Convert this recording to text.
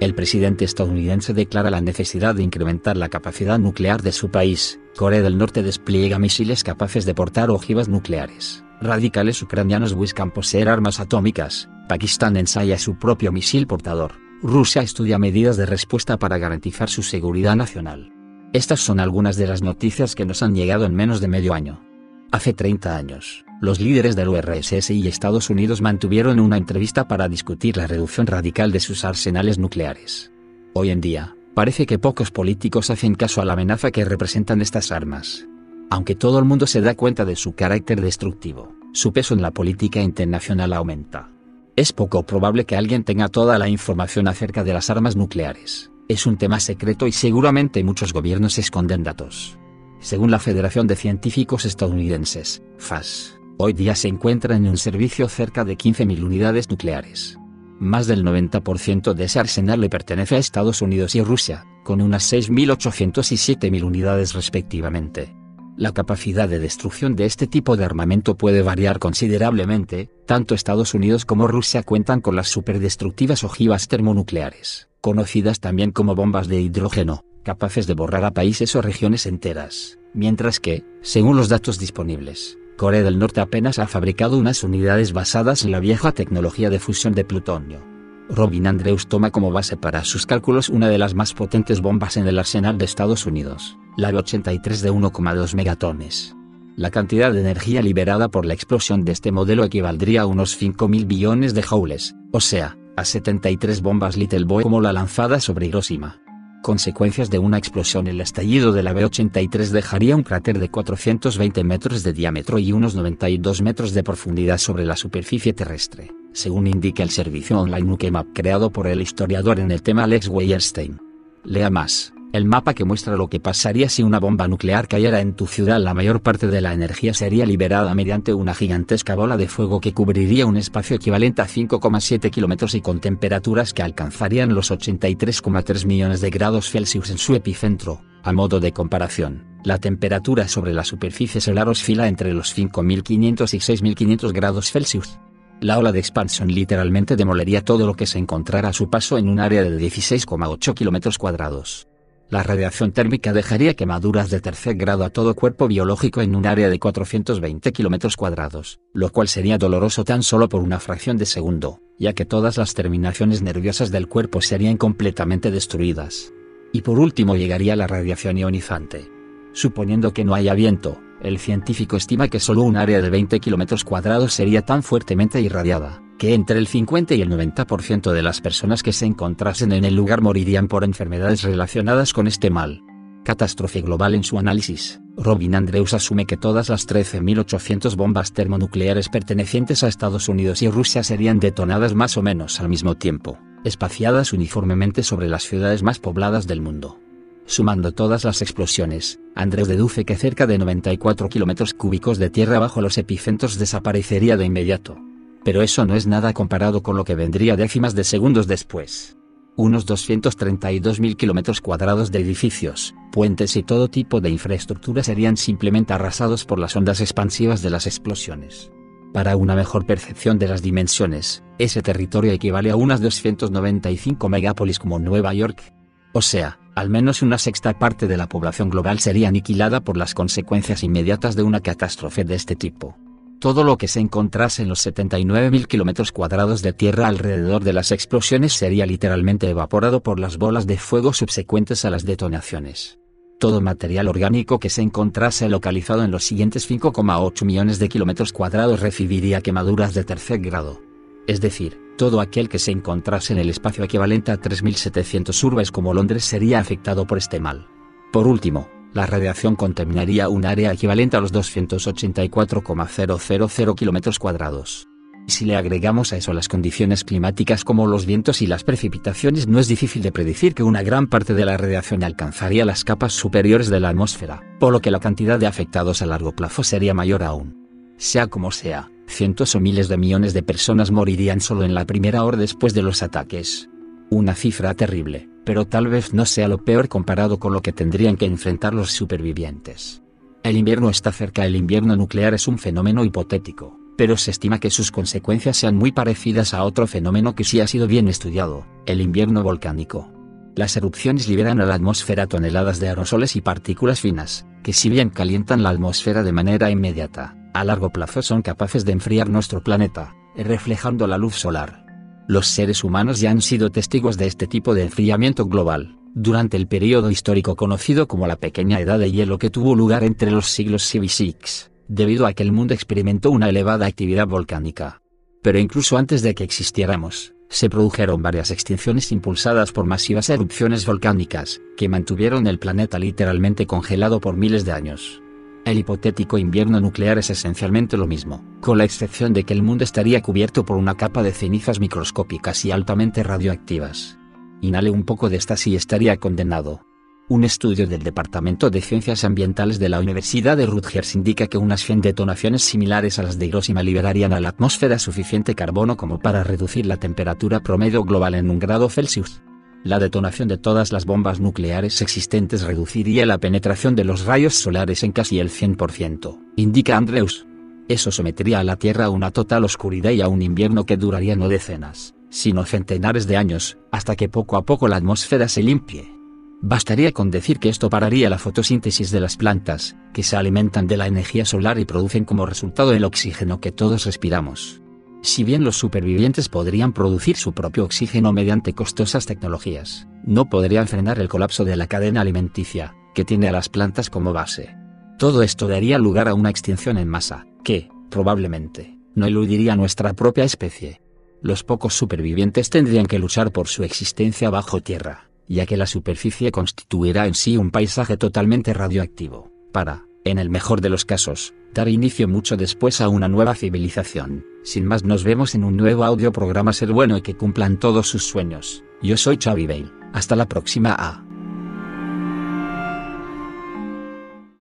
El presidente estadounidense declara la necesidad de incrementar la capacidad nuclear de su país. Corea del Norte despliega misiles capaces de portar ojivas nucleares. Radicales ucranianos buscan poseer armas atómicas. Pakistán ensaya su propio misil portador. Rusia estudia medidas de respuesta para garantizar su seguridad nacional. Estas son algunas de las noticias que nos han llegado en menos de medio año. Hace 30 años, los líderes del URSS y Estados Unidos mantuvieron una entrevista para discutir la reducción radical de sus arsenales nucleares. Hoy en día, parece que pocos políticos hacen caso a la amenaza que representan estas armas. Aunque todo el mundo se da cuenta de su carácter destructivo, su peso en la política internacional aumenta. Es poco probable que alguien tenga toda la información acerca de las armas nucleares. Es un tema secreto y seguramente muchos gobiernos esconden datos. Según la Federación de Científicos Estadounidenses, FAS, hoy día se encuentran en un servicio cerca de 15.000 unidades nucleares. Más del 90% de ese arsenal le pertenece a Estados Unidos y Rusia, con unas 6.800 y 7.000 unidades respectivamente. La capacidad de destrucción de este tipo de armamento puede variar considerablemente, tanto Estados Unidos como Rusia cuentan con las superdestructivas ojivas termonucleares, conocidas también como bombas de hidrógeno, capaces de borrar a países o regiones enteras, mientras que, según los datos disponibles, Corea del Norte apenas ha fabricado unas unidades basadas en la vieja tecnología de fusión de plutonio. Robin Andrews toma como base para sus cálculos una de las más potentes bombas en el arsenal de Estados Unidos, la B-83 de 1,2 megatones. La cantidad de energía liberada por la explosión de este modelo equivaldría a unos 5.000 billones de joules, o sea, a 73 bombas Little Boy como la lanzada sobre Hiroshima consecuencias de una explosión. El estallido de la B-83 dejaría un cráter de 420 metros de diámetro y unos 92 metros de profundidad sobre la superficie terrestre, según indica el servicio online Nukemap creado por el historiador en el tema Alex Weierstein. Lea más. El mapa que muestra lo que pasaría si una bomba nuclear cayera en tu ciudad. La mayor parte de la energía sería liberada mediante una gigantesca bola de fuego que cubriría un espacio equivalente a 5,7 kilómetros y con temperaturas que alcanzarían los 83,3 millones de grados Celsius en su epicentro. A modo de comparación, la temperatura sobre la superficie solar oscila entre los 5.500 y 6.500 grados Celsius. La ola de expansión literalmente demolería todo lo que se encontrara a su paso en un área de 16,8 kilómetros cuadrados. La radiación térmica dejaría quemaduras de tercer grado a todo cuerpo biológico en un área de 420 kilómetros cuadrados, lo cual sería doloroso tan solo por una fracción de segundo, ya que todas las terminaciones nerviosas del cuerpo serían completamente destruidas. Y por último llegaría la radiación ionizante. Suponiendo que no haya viento, el científico estima que solo un área de 20 kilómetros cuadrados sería tan fuertemente irradiada, que entre el 50 y el 90% de las personas que se encontrasen en el lugar morirían por enfermedades relacionadas con este mal. Catástrofe global en su análisis. Robin Andrews asume que todas las 13.800 bombas termonucleares pertenecientes a Estados Unidos y Rusia serían detonadas más o menos al mismo tiempo, espaciadas uniformemente sobre las ciudades más pobladas del mundo. Sumando todas las explosiones, Andrews deduce que cerca de 94 kilómetros cúbicos de tierra bajo los epicentros desaparecería de inmediato pero eso no es nada comparado con lo que vendría décimas de segundos después. Unos 232.000 kilómetros cuadrados de edificios, puentes y todo tipo de infraestructura serían simplemente arrasados por las ondas expansivas de las explosiones. Para una mejor percepción de las dimensiones, ese territorio equivale a unas 295 megápolis como Nueva York. O sea, al menos una sexta parte de la población global sería aniquilada por las consecuencias inmediatas de una catástrofe de este tipo. Todo lo que se encontrase en los 79.000 kilómetros cuadrados de tierra alrededor de las explosiones sería literalmente evaporado por las bolas de fuego subsecuentes a las detonaciones. Todo material orgánico que se encontrase localizado en los siguientes 5,8 millones de kilómetros cuadrados recibiría quemaduras de tercer grado. Es decir, todo aquel que se encontrase en el espacio equivalente a 3.700 urbes como Londres sería afectado por este mal. Por último, la radiación contaminaría un área equivalente a los 284,000 kilómetros cuadrados. Si le agregamos a eso las condiciones climáticas como los vientos y las precipitaciones, no es difícil de predecir que una gran parte de la radiación alcanzaría las capas superiores de la atmósfera, por lo que la cantidad de afectados a largo plazo sería mayor aún. Sea como sea, cientos o miles de millones de personas morirían solo en la primera hora después de los ataques. Una cifra terrible pero tal vez no sea lo peor comparado con lo que tendrían que enfrentar los supervivientes. El invierno está cerca. El invierno nuclear es un fenómeno hipotético, pero se estima que sus consecuencias sean muy parecidas a otro fenómeno que sí ha sido bien estudiado, el invierno volcánico. Las erupciones liberan a la atmósfera toneladas de aerosoles y partículas finas, que si bien calientan la atmósfera de manera inmediata, a largo plazo son capaces de enfriar nuestro planeta, reflejando la luz solar. Los seres humanos ya han sido testigos de este tipo de enfriamiento global, durante el periodo histórico conocido como la Pequeña Edad de Hielo que tuvo lugar entre los siglos VI y VI, debido a que el mundo experimentó una elevada actividad volcánica. Pero incluso antes de que existiéramos, se produjeron varias extinciones impulsadas por masivas erupciones volcánicas, que mantuvieron el planeta literalmente congelado por miles de años. El hipotético invierno nuclear es esencialmente lo mismo, con la excepción de que el mundo estaría cubierto por una capa de cenizas microscópicas y altamente radioactivas. Inhale un poco de estas y estaría condenado. Un estudio del Departamento de Ciencias Ambientales de la Universidad de Rutgers indica que unas 100 detonaciones similares a las de Hiroshima liberarían a la atmósfera suficiente carbono como para reducir la temperatura promedio global en un grado Celsius. La detonación de todas las bombas nucleares existentes reduciría la penetración de los rayos solares en casi el 100%, indica Andrews. Eso sometería a la Tierra a una total oscuridad y a un invierno que duraría no decenas, sino centenares de años, hasta que poco a poco la atmósfera se limpie. Bastaría con decir que esto pararía la fotosíntesis de las plantas, que se alimentan de la energía solar y producen como resultado el oxígeno que todos respiramos. Si bien los supervivientes podrían producir su propio oxígeno mediante costosas tecnologías, no podrían frenar el colapso de la cadena alimenticia, que tiene a las plantas como base. Todo esto daría lugar a una extinción en masa, que, probablemente, no eludiría nuestra propia especie. Los pocos supervivientes tendrían que luchar por su existencia bajo tierra ya que la superficie constituirá en sí un paisaje totalmente radioactivo, para, en el mejor de los casos, dar inicio mucho después a una nueva civilización. Sin más nos vemos en un nuevo audio programa Ser Bueno y que cumplan todos sus sueños. Yo soy Xavi Bale. Hasta la próxima A.